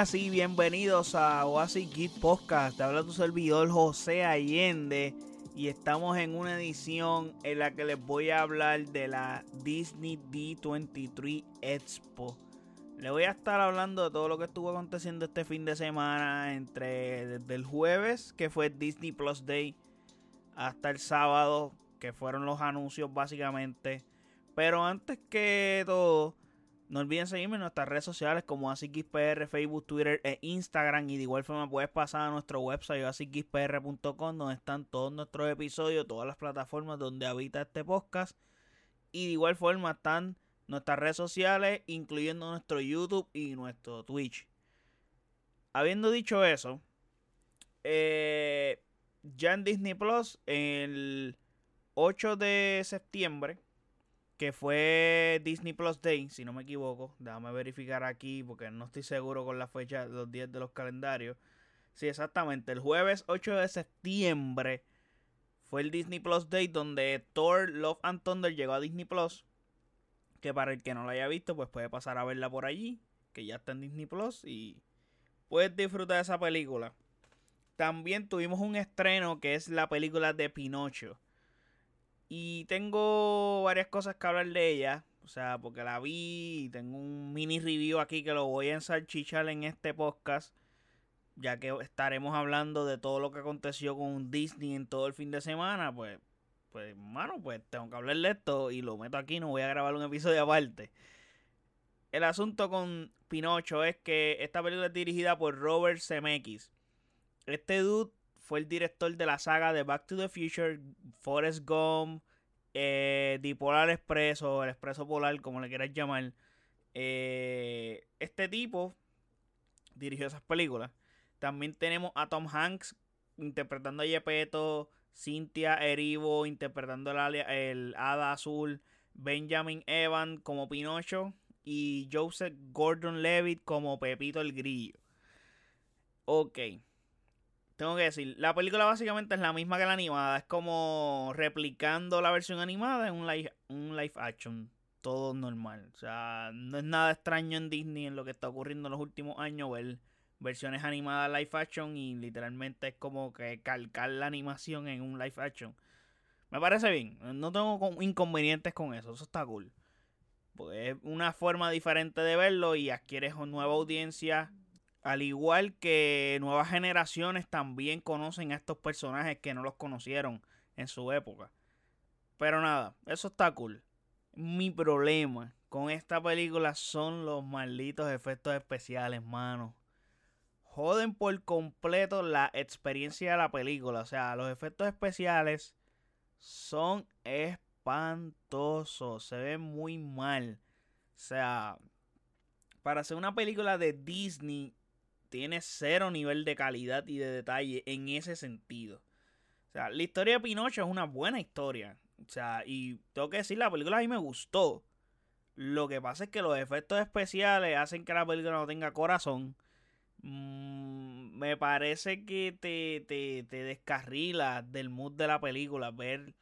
buenas y bienvenidos a Oasis Geek Podcast. Te habla tu servidor José Allende y estamos en una edición en la que les voy a hablar de la Disney D23 Expo. Le voy a estar hablando de todo lo que estuvo aconteciendo este fin de semana entre desde el jueves que fue Disney Plus Day hasta el sábado que fueron los anuncios básicamente. Pero antes que todo no olviden seguirme en nuestras redes sociales como AsiXPR, Facebook, Twitter e Instagram. Y de igual forma puedes pasar a nuestro website asiXPR.com donde están todos nuestros episodios, todas las plataformas donde habita este podcast. Y de igual forma están nuestras redes sociales, incluyendo nuestro YouTube y nuestro Twitch. Habiendo dicho eso, eh, ya en Disney Plus, el 8 de septiembre, que fue Disney Plus Day, si no me equivoco. Déjame verificar aquí porque no estoy seguro con la fecha, los días de los calendarios. Sí, exactamente. El jueves 8 de septiembre fue el Disney Plus Day donde Thor Love and Thunder llegó a Disney Plus. Que para el que no la haya visto, pues puede pasar a verla por allí. Que ya está en Disney Plus y puedes disfrutar de esa película. También tuvimos un estreno que es la película de Pinocho. Y tengo varias cosas que hablar de ella. O sea, porque la vi y tengo un mini review aquí que lo voy a ensarchichar en este podcast. Ya que estaremos hablando de todo lo que aconteció con Disney en todo el fin de semana. Pues, pues, mano, pues tengo que hablar de esto y lo meto aquí. No voy a grabar un episodio aparte. El asunto con Pinocho es que esta película es dirigida por Robert Zemeckis. Este dude fue el director de la saga de Back to the Future, Forrest Gump, eh, Dipolar Express o el Expreso Polar, como le quieras llamar. Eh, este tipo dirigió esas películas. También tenemos a Tom Hanks interpretando a Yepeto, Cynthia Erivo interpretando el, el Hada Azul, Benjamin Evan como Pinocho y Joseph Gordon Levitt como Pepito el Grillo. Ok tengo que decir, la película básicamente es la misma que la animada. Es como replicando la versión animada en un live, un live action. Todo normal. O sea, no es nada extraño en Disney en lo que está ocurriendo en los últimos años. Ver versiones animadas live action y literalmente es como que calcar la animación en un live action. Me parece bien. No tengo inconvenientes con eso. Eso está cool. Pues es una forma diferente de verlo y adquieres una nueva audiencia al igual que nuevas generaciones también conocen a estos personajes que no los conocieron en su época. Pero nada, eso está cool. Mi problema con esta película son los malditos efectos especiales, mano. Joden por completo la experiencia de la película. O sea, los efectos especiales son espantosos. Se ven muy mal. O sea, para hacer una película de Disney tiene cero nivel de calidad y de detalle en ese sentido. O sea, la historia de Pinocho es una buena historia. O sea, y tengo que decir, la película a mí me gustó. Lo que pasa es que los efectos especiales hacen que la película no tenga corazón. Mm, me parece que te, te, te descarrila del mood de la película ver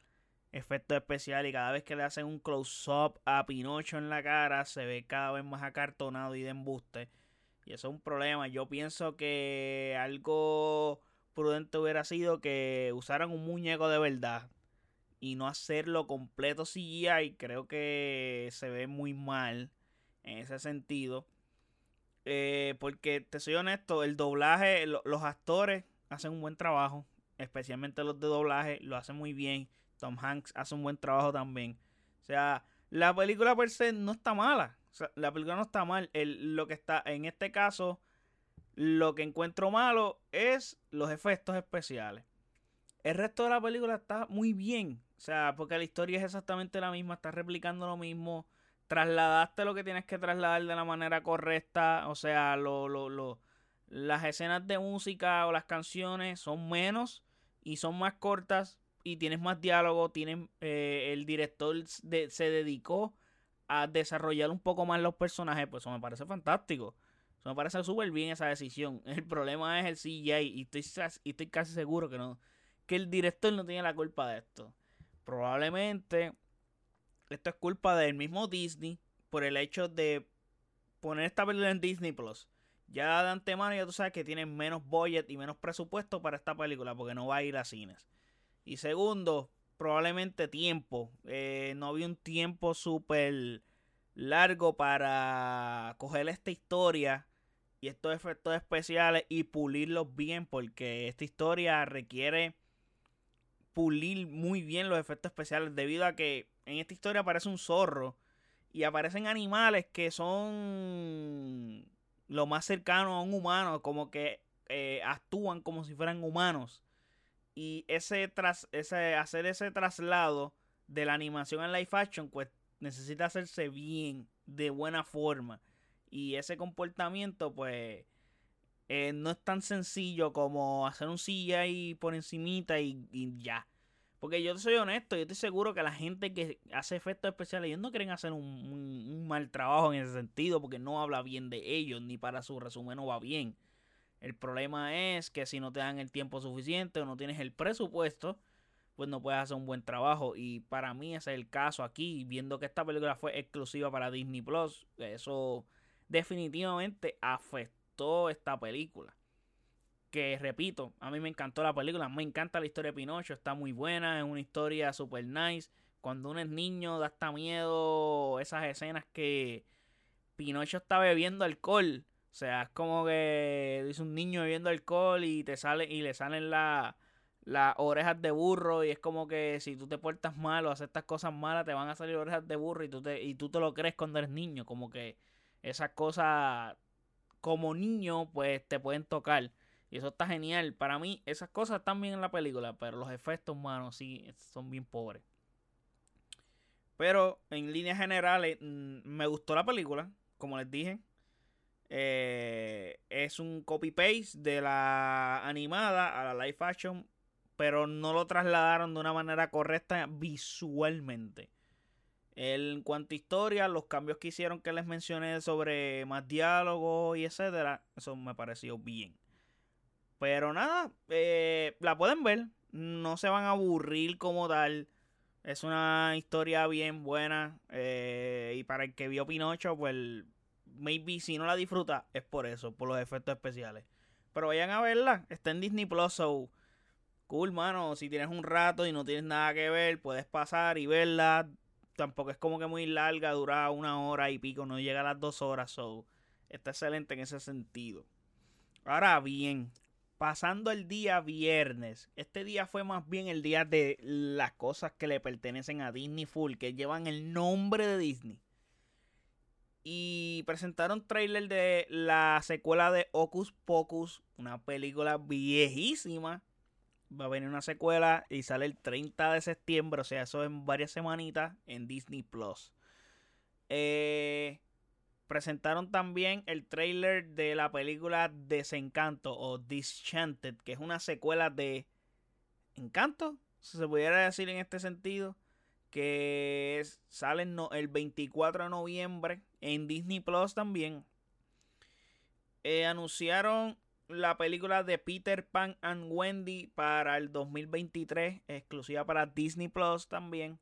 efectos especiales y cada vez que le hacen un close-up a Pinocho en la cara se ve cada vez más acartonado y de embuste. Y eso es un problema. Yo pienso que algo prudente hubiera sido que usaran un muñeco de verdad y no hacerlo completo CGI. Creo que se ve muy mal en ese sentido. Eh, porque te soy honesto, el doblaje, los actores hacen un buen trabajo. Especialmente los de doblaje lo hacen muy bien. Tom Hanks hace un buen trabajo también. O sea, la película per se no está mala la película no está mal. lo que está, en este caso, lo que encuentro malo es los efectos especiales. El resto de la película está muy bien. O sea, porque la historia es exactamente la misma, está replicando lo mismo. Trasladaste lo que tienes que trasladar de la manera correcta. O sea, lo, lo, lo, las escenas de música o las canciones son menos y son más cortas y tienes más diálogo. Tienen, eh, el director se dedicó a desarrollar un poco más los personajes, pues eso me parece fantástico. Eso me parece súper bien esa decisión. El problema es el CGI y estoy, y estoy casi seguro que no que el director no tiene la culpa de esto. Probablemente esto es culpa del mismo Disney por el hecho de poner esta película en Disney Plus. Ya de antemano ya tú sabes que tienen menos budget y menos presupuesto para esta película porque no va a ir a cines. Y segundo, probablemente tiempo. Eh, no había un tiempo súper largo para coger esta historia y estos efectos especiales y pulirlos bien porque esta historia requiere pulir muy bien los efectos especiales debido a que en esta historia aparece un zorro y aparecen animales que son lo más cercano a un humano, como que eh, actúan como si fueran humanos. Y ese, tras, ese hacer ese traslado de la animación en live action, pues necesita hacerse bien, de buena forma. Y ese comportamiento, pues, eh, no es tan sencillo como hacer un CGI por encimita y, ya. Porque yo soy honesto, yo estoy seguro que la gente que hace efectos especiales, ellos no quieren hacer un, mal trabajo en ese sentido, porque no habla bien de ellos, ni para su resumen no va bien. El problema es que si no te dan el tiempo suficiente o no tienes el presupuesto, pues no puedes hacer un buen trabajo. Y para mí ese es el caso aquí, viendo que esta película fue exclusiva para Disney Plus. Eso definitivamente afectó esta película. Que repito, a mí me encantó la película, me encanta la historia de Pinocho, está muy buena, es una historia super nice. Cuando uno es niño da hasta miedo esas escenas que Pinocho está bebiendo alcohol. O sea, es como que dice un niño bebiendo alcohol y te sale y le salen las orejas de burro y es como que si tú te portas mal o haces estas cosas malas te van a salir orejas de burro y tú te, y tú te lo crees cuando eres niño, como que esas cosas como niño pues te pueden tocar. Y eso está genial. Para mí esas cosas están bien en la película, pero los efectos humanos sí son bien pobres. Pero en líneas generales mm, me gustó la película, como les dije. Eh, es un copy-paste de la animada a la live action, pero no lo trasladaron de una manera correcta visualmente. En cuanto a historia, los cambios que hicieron que les mencioné sobre más diálogo y etcétera, eso me pareció bien. Pero nada, eh, la pueden ver, no se van a aburrir como tal. Es una historia bien buena. Eh, y para el que vio Pinocho, pues maybe si no la disfruta, es por eso, por los efectos especiales. Pero vayan a verla, está en Disney Plus, so cool, mano. Si tienes un rato y no tienes nada que ver, puedes pasar y verla tampoco es como que muy larga, dura una hora y pico, no llega a las dos horas, so está excelente en ese sentido. Ahora bien, pasando el día viernes, este día fue más bien el día de las cosas que le pertenecen a Disney Full, que llevan el nombre de Disney. Y presentaron trailer de la secuela de Ocus Pocus, una película viejísima va a venir una secuela y sale el 30 de septiembre, o sea, eso en varias semanitas en Disney Plus. Eh, presentaron también el trailer de la película Desencanto o Disenchanted, que es una secuela de Encanto, si se pudiera decir en este sentido, que sale el 24 de noviembre en Disney Plus también. Eh, anunciaron la película de Peter Pan and Wendy para el 2023, exclusiva para Disney Plus también.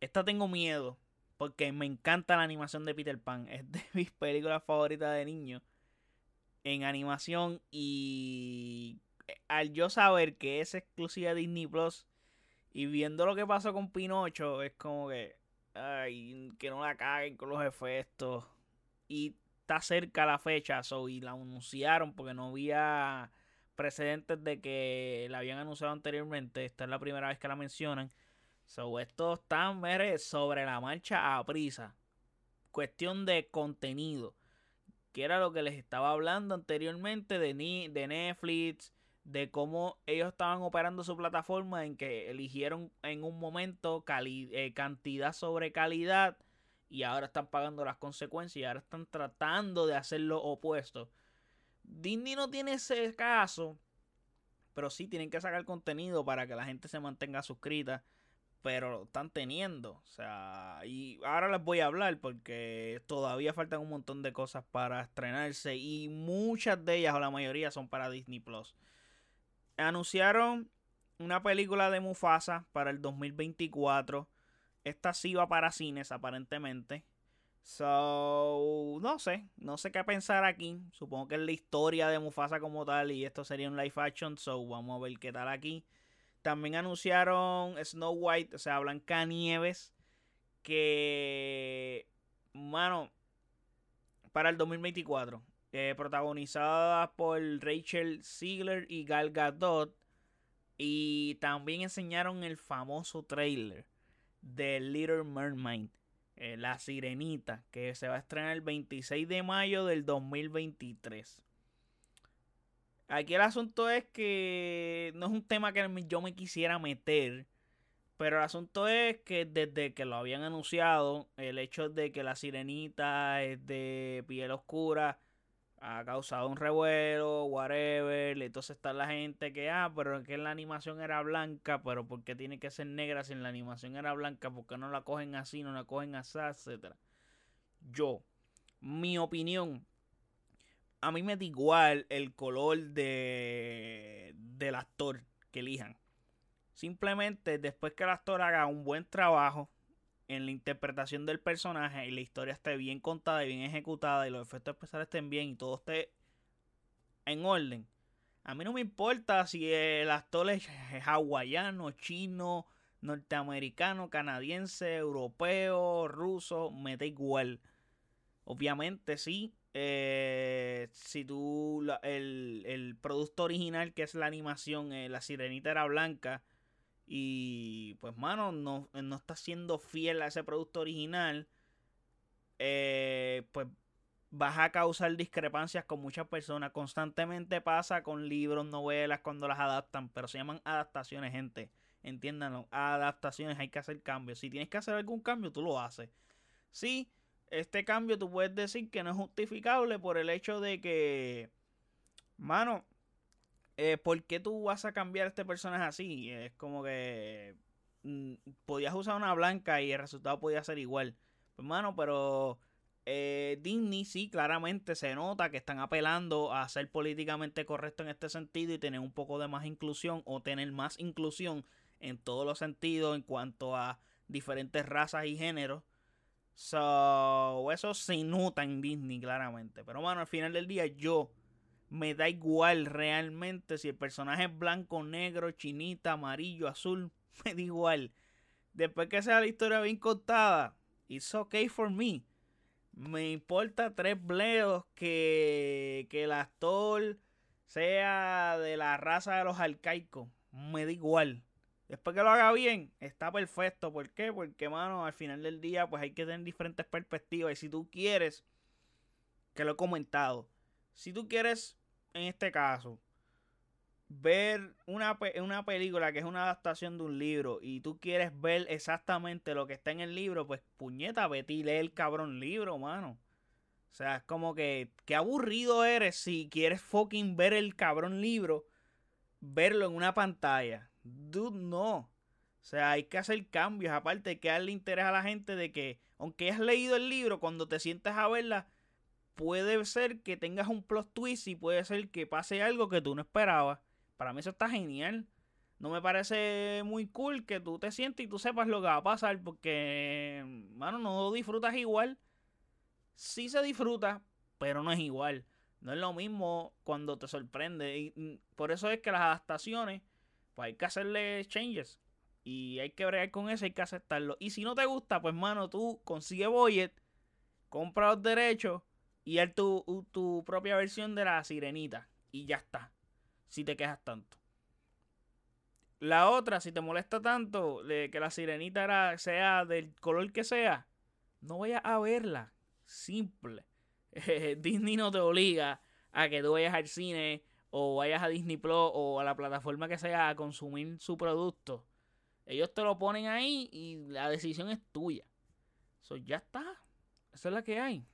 Esta tengo miedo, porque me encanta la animación de Peter Pan. Es de mis películas favoritas de niño en animación. Y al yo saber que es exclusiva de Disney Plus y viendo lo que pasó con Pinocho, es como que, que no la caguen con los efectos. Y está cerca la fecha, so, y la anunciaron porque no había precedentes de que la habían anunciado anteriormente. Esta es la primera vez que la mencionan. So, esto está sobre la marcha a prisa. Cuestión de contenido. Que era lo que les estaba hablando anteriormente de Netflix. De cómo ellos estaban operando su plataforma. En que eligieron en un momento eh, cantidad sobre calidad y ahora están pagando las consecuencias y ahora están tratando de hacer lo opuesto. Disney no tiene ese caso, pero sí tienen que sacar contenido para que la gente se mantenga suscrita, pero lo están teniendo. O sea, y ahora les voy a hablar porque todavía faltan un montón de cosas para estrenarse y muchas de ellas o la mayoría son para Disney Plus. Anunciaron una película de Mufasa para el 2024 esta sí va para cines, aparentemente. So, no sé, no sé qué pensar aquí. Supongo que es la historia de Mufasa como tal y esto sería un live action, so vamos a ver qué tal aquí. También anunciaron Snow White, o sea, Blanca Nieves, que, mano, para el 2024, eh, protagonizada por Rachel Ziegler y Gal Gadot. Y también enseñaron el famoso trailer de Little Mermaid, eh, La Sirenita, que se va a estrenar el 26 de mayo del 2023. Aquí el asunto es que no es un tema que yo me quisiera meter. Pero el asunto es que desde que lo habían anunciado, el hecho de que la sirenita es de piel oscura ha causado un revuelo, whatever. Entonces está la gente que, ah, pero que la animación era blanca, pero ¿por qué tiene que ser negra si la animación era blanca? ¿Por qué no la cogen así, no la cogen así, etcétera? Yo, mi opinión, a mí me da igual el color de, del actor que elijan. Simplemente después que el actor haga un buen trabajo en la interpretación del personaje y la historia esté bien contada y bien ejecutada y los efectos especiales estén bien y todo esté en orden. A mí no me importa si el actor es hawaiano, chino, norteamericano, canadiense, europeo, ruso, me da igual. Obviamente sí, eh, si tú el, producto original que es la animación, eh, la sirenita era blanca y pues mano, no, no está siendo fiel a ese producto original, eh, pues vas a causar discrepancias con muchas personas. Constantemente pasa con libros, novelas cuando las adaptan, pero se llaman adaptaciones, gente. Entiéndanlo, adaptaciones, hay que hacer cambios. Si tienes que hacer algún cambio, tú lo haces. Sí, este cambio tú puedes decir que no es justificable por el hecho de que, mano, eh, ¿por qué tú vas a cambiar este personaje así? Es como que mm, podías usar una blanca y el resultado podía ser igual. Pues, mano, pero eh, Disney sí, claramente se nota que están apelando a ser políticamente correcto en este sentido y tener un poco de más inclusión o tener más inclusión en todos los sentidos en cuanto a diferentes razas y géneros. So, eso se nota en Disney claramente. Pero bueno, al final del día yo me da igual realmente si el personaje es blanco, negro, chinita, amarillo, azul. Me da igual. Después que sea la historia bien contada, it's okay for me. Me importa tres bledos que, que el actor sea de la raza de los arcaicos. Me da igual. Después que lo haga bien, está perfecto. ¿Por qué? Porque, mano, al final del día, pues hay que tener diferentes perspectivas. Y si tú quieres, que lo he comentado, si tú quieres, en este caso, ver una, una película que es una adaptación de un libro y tú quieres ver exactamente lo que está en el libro, pues puñeta, vete y lee el cabrón libro, mano. O sea, es como que, qué aburrido eres si quieres fucking ver el cabrón libro, verlo en una pantalla. Dude, no. O sea, hay que hacer cambios. Aparte, hay que darle interés a la gente de que, aunque hayas leído el libro, cuando te sientas a verla, puede ser que tengas un plot twist y puede ser que pase algo que tú no esperabas. Para mí eso está genial. No me parece muy cool que tú te sientes y tú sepas lo que va a pasar porque, mano, no disfrutas igual. Sí se disfruta, pero no es igual. No es lo mismo cuando te sorprende. Y mm, por eso es que las adaptaciones pues hay que hacerle changes. Y hay que bregar con eso, hay que aceptarlo. Y si no te gusta, pues mano, tú consigue Boyet, compra los derechos y haz tu, tu propia versión de la sirenita. Y ya está. Si te quejas tanto. La otra, si te molesta tanto de que la sirenita era, sea del color que sea, no vayas a verla. Simple. Disney no te obliga a que tú vayas al cine o vayas a Disney Plus o a la plataforma que sea a consumir su producto. Ellos te lo ponen ahí y la decisión es tuya. Eso ya está. Esa es la que hay.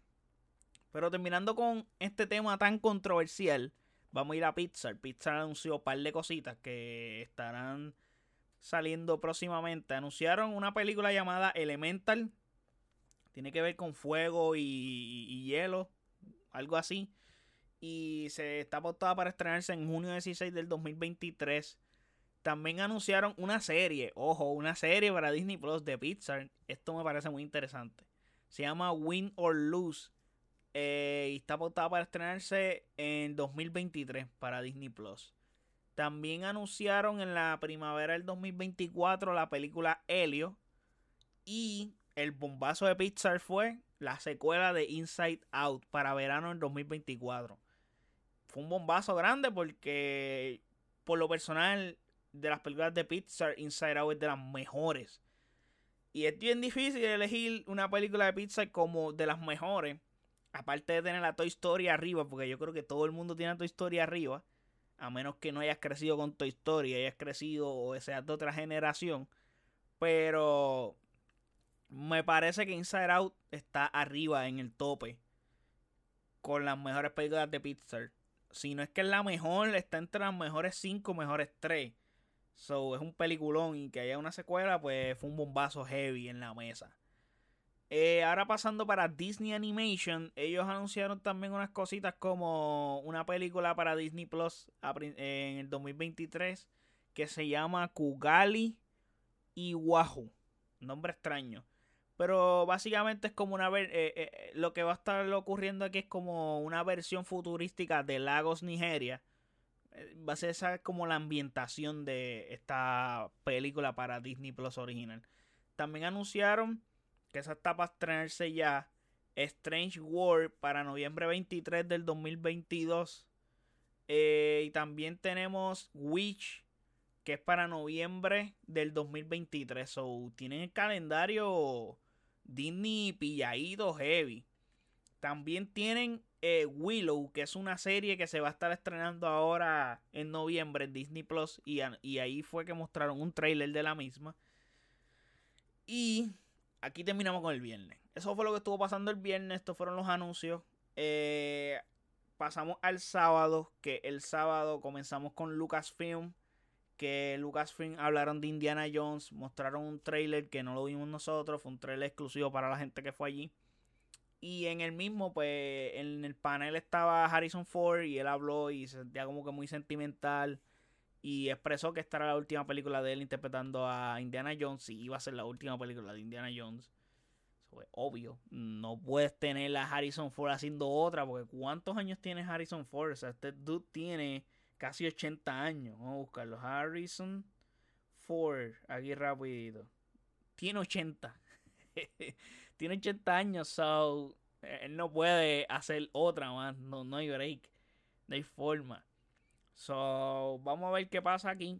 Pero terminando con este tema tan controversial, vamos a ir a Pixar. Pixar anunció un par de cositas que estarán saliendo próximamente. Anunciaron una película llamada Elemental. Tiene que ver con fuego y, hielo. Algo así y se está apostada para estrenarse en junio 16 del 2023. También anunciaron una serie, ojo, una serie para Disney Plus de Pixar. Esto me parece muy interesante. Se llama Win or Lose. Eh, y está apuntada para estrenarse en 2023 para Disney Plus. También anunciaron en la primavera del 2024 la película Helio. Y el bombazo de Pixar fue la secuela de Inside Out para verano en 2024. Fue un bombazo grande porque, por lo personal, de las películas de Pixar, Inside Out es de las mejores. Y es bien difícil elegir una película de Pixar como de las mejores. Aparte de tener la Toy Story arriba, porque yo creo que todo el mundo tiene la Toy Story arriba a menos que no hayas crecido con Toy Story, hayas crecido o seas de otra generación. Pero me parece que Inside Out está arriba en el tope con las mejores películas de Pixar. Si no es que es la mejor, está entre las mejores 5, mejores 3. So, es un peliculón y que haya una secuela, pues fue un bombazo heavy en la mesa. Eh, ahora pasando para Disney Animation, ellos anunciaron también unas cositas como una película para Disney Plus en el 2023 que se llama Kugali y Wahoo. Nombre extraño. Pero básicamente es como una... Eh, eh, lo que va a estar ocurriendo aquí es como una versión futurística de Lagos, Nigeria. Va a ser esa como la ambientación de esta película para Disney Plus original. También anunciaron que esa está para estrenarse ya. Strange World para noviembre 23 del 2022. Eh, y también tenemos Witch, que es para noviembre del 2023. So, tienen el calendario Disney pilladito heavy. También tienen eh, Willow, que es una serie que se va a estar estrenando ahora en noviembre en Disney Plus. Y, y ahí fue que mostraron un trailer de la misma. Y aquí terminamos con el viernes. Eso fue lo que estuvo pasando el viernes. Estos fueron los anuncios. Eh, pasamos al sábado. Que el sábado comenzamos con Lucasfilm. Que Lucasfilm hablaron de Indiana Jones. Mostraron un trailer que no lo vimos nosotros. Fue un trailer exclusivo para la gente que fue allí. Y en el mismo, pues, en el panel estaba Harrison Ford y él habló y se sentía como que muy sentimental y expresó que esta era la última película de él interpretando a Indiana Jones y iba a ser la última película de Indiana Jones. Eso es obvio. No puedes tener a Harrison Ford haciendo otra porque ¿cuántos años tiene Harrison Ford? O sea, este dude tiene casi 80 años. Vamos a buscarlo. Harrison Ford, aquí rapidito. Tiene 80. tiene 80 años, so él no puede hacer otra más. No, no hay break. No hay forma. So, vamos a ver qué pasa aquí.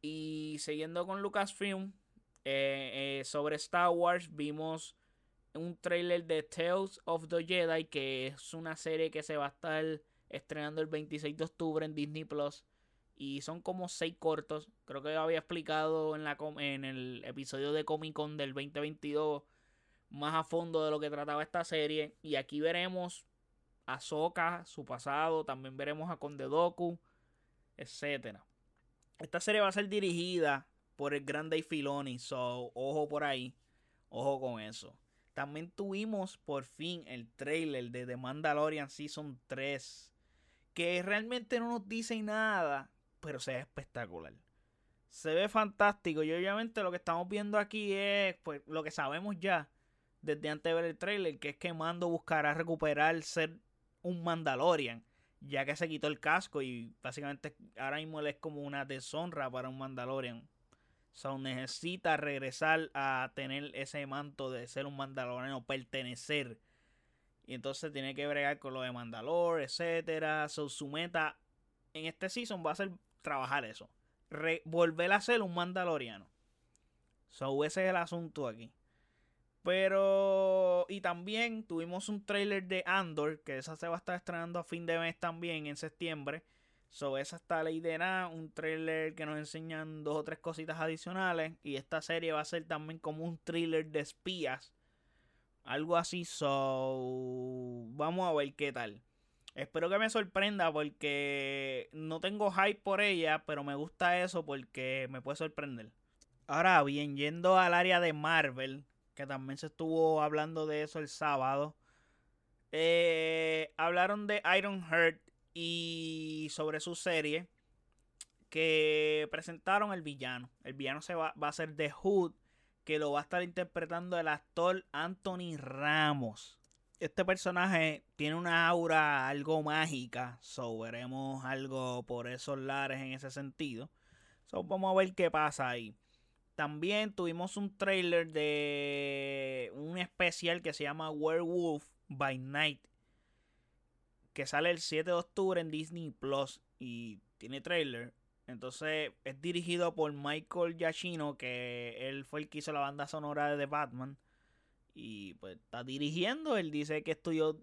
Y siguiendo con Lucasfilm, eh, eh, sobre Star Wars, vimos un trailer de Tales of the Jedi, que es una serie que se va a estar estrenando el 26 de octubre en Disney Plus. Y son como seis cortos. Creo que había explicado en, la, en el episodio de Comic Con del 2022 más a fondo de lo que trataba esta serie. Y aquí veremos a Soka, su pasado, también veremos a Conde Doku, etc. Esta serie va a ser dirigida por el gran Dave Filoni, so ojo por ahí, ojo con eso. También tuvimos por fin el trailer de The Mandalorian Season 3, que realmente no nos dice nada, pero se ve espectacular. Se ve fantástico y obviamente lo que estamos viendo aquí es pues, lo que sabemos ya desde antes de ver el trailer, que es que Mando buscará recuperar ser un Mandalorian, ya que se quitó el casco y básicamente ahora mismo él es como una deshonra para un Mandalorian. So, necesita regresar a tener ese manto de ser un Mandaloriano, pertenecer. Y entonces tiene que bregar con lo de Mandalor, etcétera. So, su meta en este season va a ser trabajar eso. volver a ser un Mandaloriano. So, ese es el asunto aquí. Pero. Y también tuvimos un trailer de Andor, que esa se va a estar estrenando a fin de mes también, en septiembre. So, esa está la idea, un trailer que nos enseñan dos o tres cositas adicionales. Y esta serie va a ser también como un thriller de espías. Algo así, so. Vamos a ver qué tal. Espero que me sorprenda porque no tengo hype por ella, pero me gusta eso porque me puede sorprender. Ahora bien, yendo al área de Marvel, que también se estuvo hablando de eso el sábado. Eh, hablaron de Iron Heart y sobre su serie que presentaron el villano. El villano se va, va a ser The Hood, que lo va a estar interpretando el actor Anthony Ramos. Este personaje tiene una aura algo mágica, so veremos algo por esos lares en ese sentido. So vamos a ver qué pasa ahí. También tuvimos un trailer de un especial que se llama Werewolf by Night. Que sale el 7 de octubre en Disney Plus. Y tiene trailer. Entonces es dirigido por Michael Giacchino, que él fue el que hizo la banda sonora de The Batman. Y pues está dirigiendo. Él dice que estudió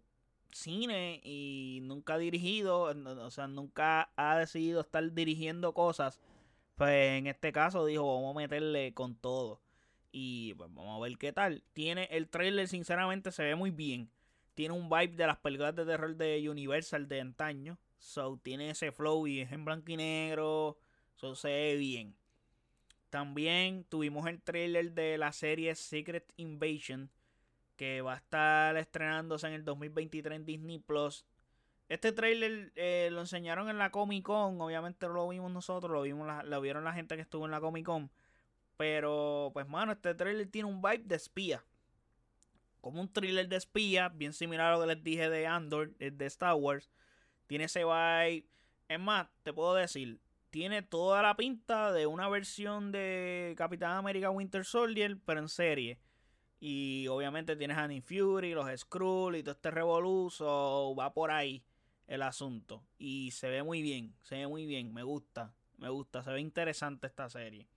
cine y nunca ha dirigido. O sea, nunca ha decidido estar dirigiendo cosas. Pues en este caso dijo, vamos a meterle con todo. Y pues vamos a ver qué tal. Tiene el trailer, sinceramente, se ve muy bien. Tiene un vibe de las películas de terror de Universal de antaño. So, tiene ese flow y es en blanco y negro. So, se ve bien. También tuvimos el trailer de la serie Secret Invasion. Que va a estar estrenándose en el 2023 en Disney Plus. Este trailer eh, lo enseñaron en la Comic Con. Obviamente no lo vimos nosotros. Lo, vimos lo vieron la gente que estuvo en la Comic Con. Pero, pues, mano, este trailer tiene un vibe de espía. Como un thriller de espía. Bien similar a lo que les dije de Andor, de Star Wars. Tiene ese vibe. Es más, te puedo decir, tiene toda la pinta de una versión de Capitán América Winter Soldier, pero en serie. Y obviamente tienes a Nick Fury, los Skrull y todo este revoluzo. Va por ahí el asunto. Y se ve muy bien, se ve muy bien. Me gusta, me gusta. Se ve interesante esta serie.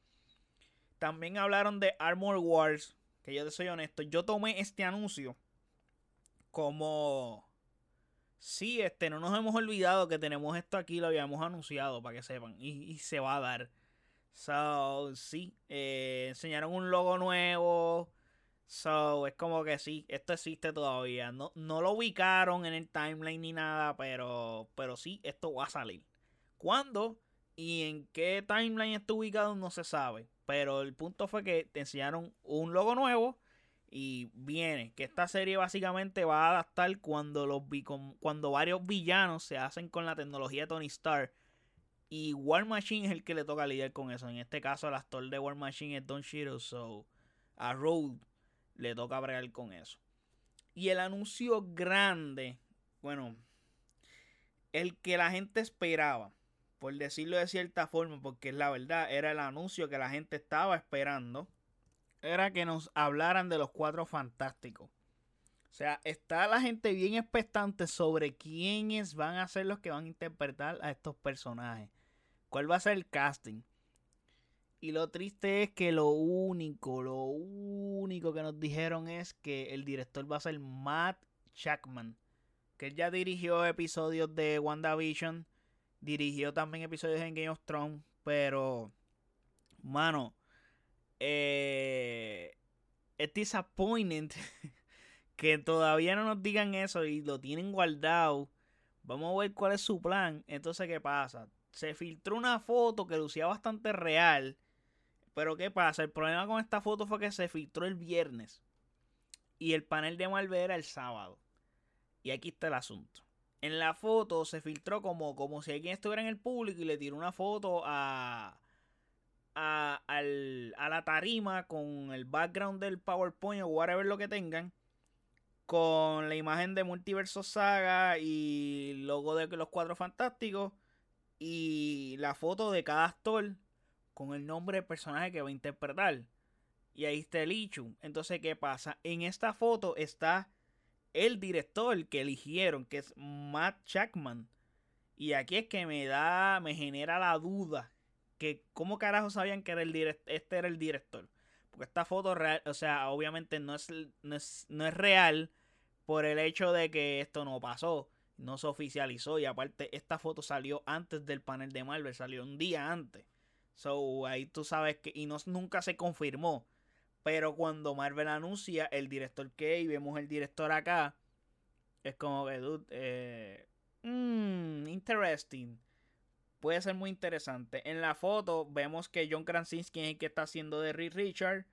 También hablaron de Armor Wars. Que yo te soy honesto, yo tomé este anuncio como Sí, este, no nos hemos olvidado que tenemos esto aquí, lo habíamos anunciado para que sepan. Y, se va a dar. So, sí, eh, enseñaron un logo nuevo. So, es como que sí, esto existe todavía. No, no lo ubicaron en el timeline ni nada, pero, pero sí, esto va a salir. ¿Cuándo y en qué timeline está ubicado no se sabe. Pero el punto fue que te enseñaron un logo nuevo y viene que esta serie básicamente va a adaptar cuando los cuando varios villanos se hacen con la tecnología de Tony Stark y War Machine es el que le toca lidiar con eso. En este caso el actor de War Machine es Don Shiro, so a Road le toca bregar con eso. Y el anuncio grande, bueno, el que la gente esperaba, por decirlo de cierta forma, porque es la verdad, era el anuncio que la gente estaba esperando era que nos hablaran de los cuatro fantásticos. O sea, está la gente bien expectante sobre quiénes van a ser los que van a interpretar a estos personajes. ¿Cuál va a ser el casting? Y lo triste es que lo único, lo único que nos dijeron es que el director va a ser Matt Shackman. Que él ya dirigió episodios de WandaVision. Dirigió también episodios en Game of Thrones. Pero, mano, eh, es disappointing que todavía no nos digan eso y lo tienen guardado. Vamos a ver cuál es su plan. Entonces, ¿qué pasa? Se filtró una foto que lucía bastante real. Pero ¿qué pasa? El problema con esta foto fue que se filtró el viernes. Y el panel de Marvel era el sábado. Y aquí está el asunto. En la foto se filtró como, como si alguien estuviera en el público y le tiró una foto a, a, la tarima con el background del PowerPoint o whatever lo que tengan. Con la imagen de Multiverso Saga y logo de los cuatro fantásticos. Y la foto de cada actor con el nombre del personaje que va a interpretar. Y ahí está el Ichu. Entonces, ¿qué pasa? En esta foto está el director que eligieron, que es Matt Jackman. Y aquí es que me da, me genera la duda que cómo carajo sabían que era el este era el director. Porque esta foto real, o sea, obviamente no es, no es, no es real por el hecho de que esto no pasó, no se oficializó y aparte esta foto salió antes del panel de Marvel, salió un día antes. So, ahí tú sabes que y no, nunca se confirmó. Pero cuando Marvel anuncia el director que hay, vemos el director acá, es como que, dude, eh, mmm, interesting puede ser muy interesante. En la foto vemos que John Krasinski es el que está haciendo de Reed Richard.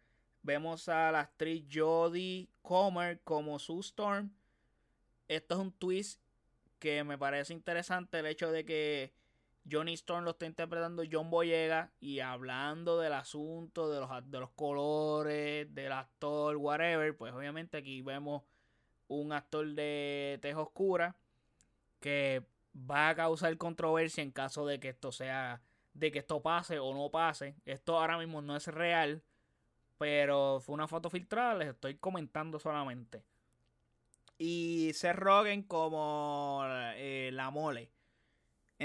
Vemos a la actriz Jodie Comer como Sue Storm. Esto es un twist que me parece interesante. El hecho de que Johnny Storm lo está interpretando John Boyega y hablando del asunto, de los, de los colores, del actor, whatever, pues obviamente aquí vemos un actor de teja oscura que va a causar controversia en caso de que esto sea, de que esto pase o no pase. Esto ahora mismo no es real, pero fue una foto filtrada, les estoy comentando solamente. Y se roguen como eh, la mole.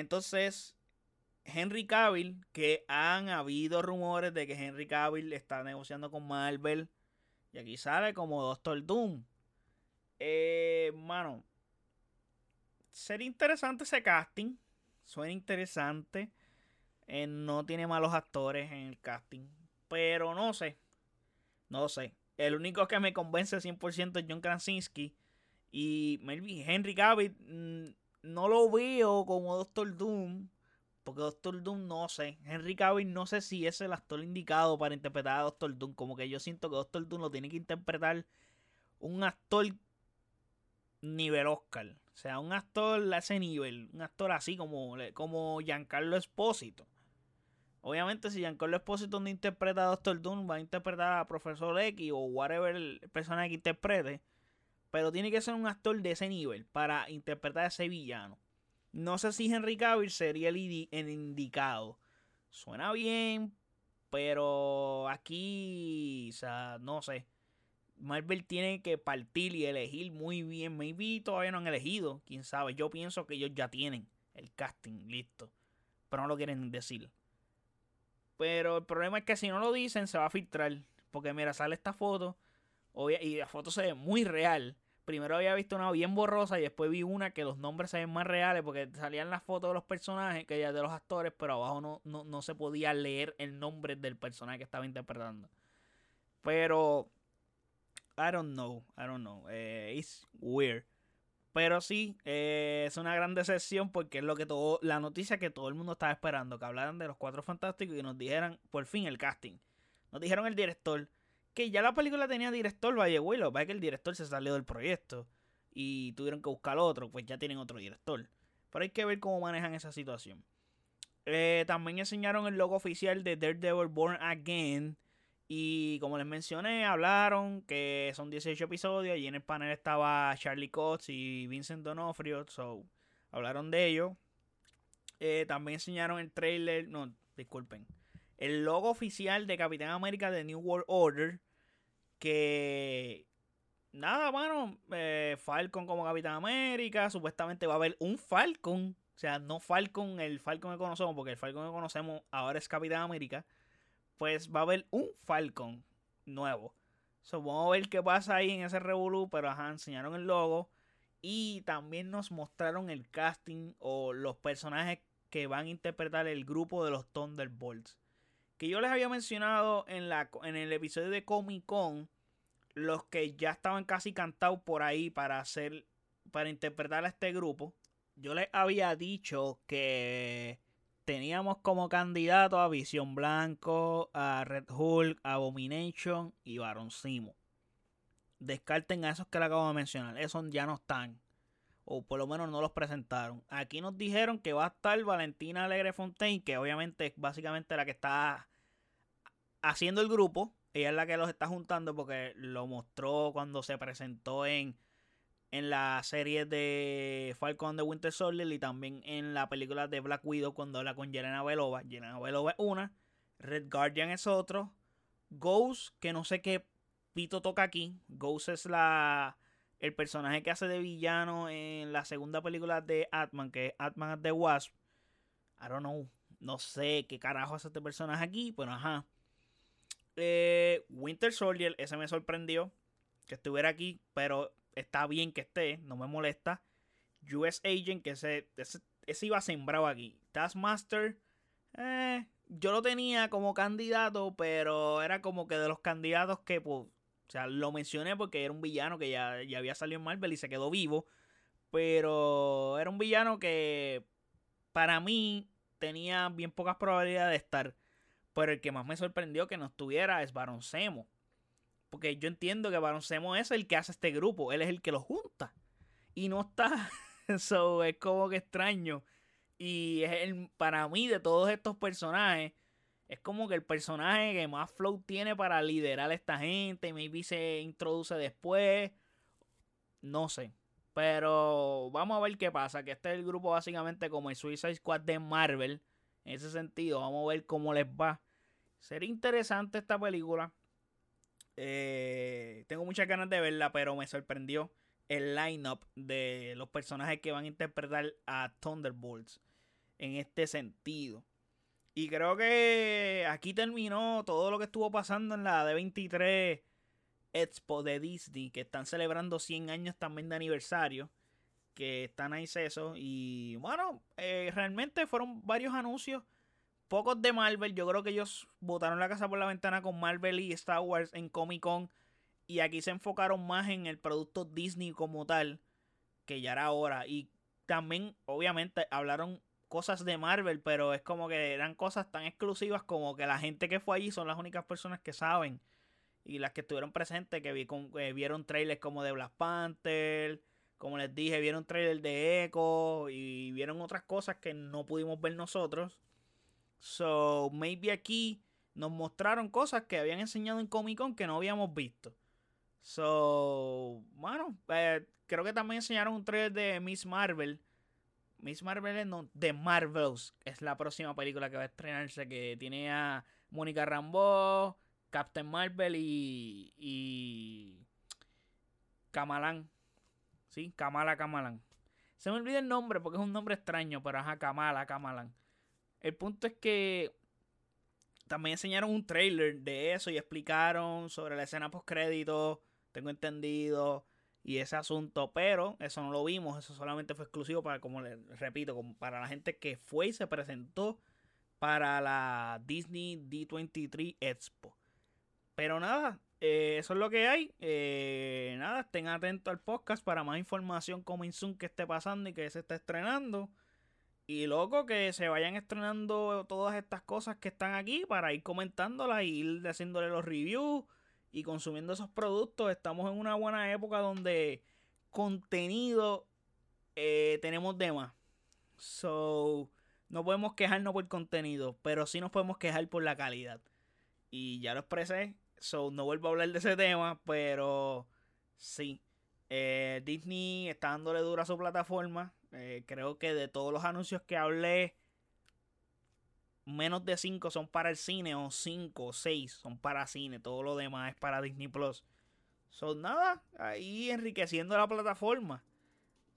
Entonces, Henry Cavill, que han habido rumores de que Henry Cavill está negociando con Marvel. Y aquí sale como Doctor Doom. Eh, mano, sería interesante ese casting. Suena interesante. Eh, no tiene malos actores en el casting. Pero no sé. No sé. El único que me convence 100% es John Krasinski. Y Henry Cavill mm, no lo veo como Doctor Doom. Porque Doctor Doom no sé. Henry Cavill no sé si es el actor indicado para interpretar a Doctor Doom. Como que yo siento que Doctor Doom lo tiene que interpretar un actor nivel Oscar. O sea, un actor a ese nivel. Un actor así como, como Giancarlo Espósito. Obviamente, si Giancarlo Espósito no interpreta a Doctor Doom, va a interpretar a Profesor X o whatever el personaje que interprete. Pero tiene que ser un actor de ese nivel para interpretar a ese villano. No sé si Henry Cavill sería el, indicado. Suena bien, pero aquí, o sea, no sé. Marvel tiene que partir y elegir muy bien. Maybe todavía no han elegido, quién sabe. Yo pienso que ellos ya tienen el casting listo, pero no lo quieren decir. Pero el problema es que si no lo dicen, se va a filtrar. Porque mira, sale esta foto y la foto se ve muy real. Primero había visto una bien borrosa y después vi una que los nombres se ven más reales porque salían las fotos de los personajes, que ya de los actores, pero abajo no, no, se podía leer el nombre del personaje que estaba interpretando. Pero, I don't know, I don't know, eh, it's weird. Pero sí, eh, es una gran decepción porque es lo que todo, la noticia que todo el mundo estaba esperando, que hablaran de los cuatro fantásticos y nos dijeran por fin el casting. Nos dijeron el director, que ya la película tenía director, vaya lo que que el director se salió del proyecto y tuvieron que buscar otro, pues ya tienen otro director. Pero hay que ver cómo manejan esa situación. Eh, también enseñaron el logo oficial de Daredevil Born Again. Y como les mencioné, hablaron que son 18 episodios. Y en el panel estaba Charlie Cox y Vincent Donofrio. So, hablaron de ello. Eh, también enseñaron el trailer. No, disculpen el logo oficial de Capitán América de New World Order. Que nada, mano, eh, Falcon como Capitán América. Supuestamente va a haber un Falcon. O sea, no Falcon, el Falcon que conocemos, porque el Falcon que conocemos ahora es Capitán América. Pues va a haber un Falcon nuevo. So, vamos a ver qué pasa ahí en ese Revolu. Pero ajá, enseñaron el logo. Y también nos mostraron el casting o los personajes que van a interpretar el grupo de los Thunderbolts que yo les había mencionado en, la, en el episodio de Comic Con, los que ya estaban casi cantados por ahí para hacer, para interpretar a este grupo. Yo les había dicho que teníamos como candidato a Visión Blanco, a Red Hulk, Abomination y Baron Simo. Descarten a esos que le acabo de mencionar. Esos ya no están. O por lo menos no los presentaron. Aquí nos dijeron que va a estar Valentina Alegre Fontaine, que obviamente es básicamente la que está haciendo el grupo. Ella es la que los está juntando porque lo mostró cuando se presentó en, en la serie de Falcon de Winter Soldier y también en la película de Black Widow cuando habla con Yelena Belova. Yelena Belova es una, Red Guardian es otro, Ghost, que no sé qué pito toca aquí. Ghost es la el personaje que hace de villano en la segunda película de Atman, que es Atman at the Wasp. I don't know. No sé qué carajo hace este personaje aquí, pero ajá. Eh, Winter Soldier, ese me sorprendió que estuviera aquí, pero está bien que esté, no me molesta. US Agent, que ese, ese, iba sembrado aquí. Taskmaster, eh, yo lo tenía como candidato, pero era como que de los candidatos que, pues, o sea, lo mencioné porque era un villano que ya, ya había salido en Marvel y se quedó vivo. Pero era un villano que para mí tenía bien pocas probabilidades de estar. Pero el que más me sorprendió que no estuviera es Baron Semo. Porque yo entiendo que Baron Semo es el que hace este grupo. Él es el que lo junta. Y no está. Eso es como que extraño Y es el, para mí, de todos estos personajes, es como que el personaje que más flow tiene para liderar a esta gente. Maybe se introduce después. No sé. Pero vamos a ver qué pasa. Que este es el grupo básicamente como el Suicide Squad de Marvel. En ese sentido, vamos a ver cómo les va. Sería interesante esta película. Eh, tengo muchas ganas de verla, pero me sorprendió el lineup de los personajes que van a interpretar a Thunderbolts en este sentido. Y creo que aquí terminó todo lo que estuvo pasando en la D23 Expo de Disney, que están celebrando 100 años también de aniversario, que están ahí eso. Y bueno, eh, realmente fueron varios anuncios, pocos de Marvel. Yo creo que ellos botaron la casa por la ventana con Marvel y Star Wars en Comic Con. Y aquí se enfocaron más en el producto Disney como tal, que ya era hora. Y también, obviamente, hablaron cosas de Marvel, pero es como que eran cosas tan exclusivas como que la gente que fue allí son las únicas personas que saben y las que estuvieron presentes, que vi con, eh, vieron trailers como de Black Panther, como les dije, vieron trailers de Echo y vieron otras cosas que no pudimos ver nosotros. So, maybe aquí nos mostraron cosas que habían enseñado en Comic Con que no habíamos visto. So, bueno, eh, creo que también enseñaron un trailer de Miss Marvel. Miss Marvel no, The Marvels es la próxima película que va a estrenarse que tiene a Mónica Rambeau, Captain Marvel y, y Kamalan. ¿Sí? Kamala Kamalan. Se me olvida el nombre porque es un nombre extraño, pero ajá, Kamala Kamalan. El punto es que también enseñaron un trailer de eso y explicaron sobre la escena post crédito, tengo entendido, y ese asunto, pero eso no lo vimos, eso solamente fue exclusivo para, como les repito, para la gente que fue y se presentó para la Disney D23 Expo. Pero nada, eh, eso es lo que hay. Eh, nada, estén atentos al podcast para más información como Zoom que esté pasando y que se esté estrenando. Y loco, que se vayan estrenando todas estas cosas que están aquí para ir comentándolas y ir haciéndole los reviews y consumiendo esos productos. Estamos en una buena época donde contenido eh, tenemos de más. So, no podemos quejarnos por contenido, pero sí nos podemos quejar por la calidad. Y ya lo expresé, So, no vuelvo a hablar de ese tema, pero sí. Eh, Disney está dándole duro a su plataforma. Eh, creo que de todos los anuncios que hablé, menos de 5 son para el cine, o 5 o 6 son para cine. Todo lo demás es para Disney Plus. Son nada, ahí enriqueciendo la plataforma.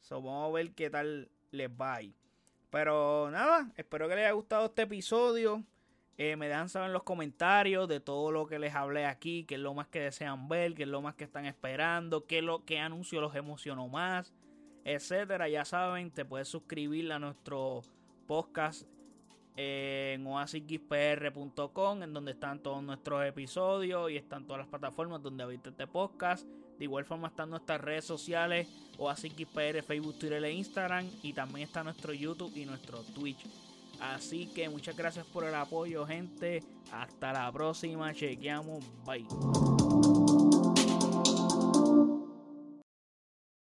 So, vamos a ver qué tal les va ahí. Pero nada, espero que les haya gustado este episodio. Eh, me dejan saber en los comentarios de todo lo que les hablé aquí, qué es lo más que desean ver, qué es lo más que están esperando, qué, lo, qué anuncio los emocionó más, etcétera. Ya saben, te puedes suscribir a nuestro podcast en oasispr.com, en donde están todos nuestros episodios y están todas las plataformas donde habita este podcast. De igual forma están nuestras redes sociales, oasispr, Facebook, Twitter e Instagram, y también está nuestro YouTube y nuestro Twitch. Así que muchas gracias por el apoyo, gente. Hasta la próxima. Chequeamos. Bye.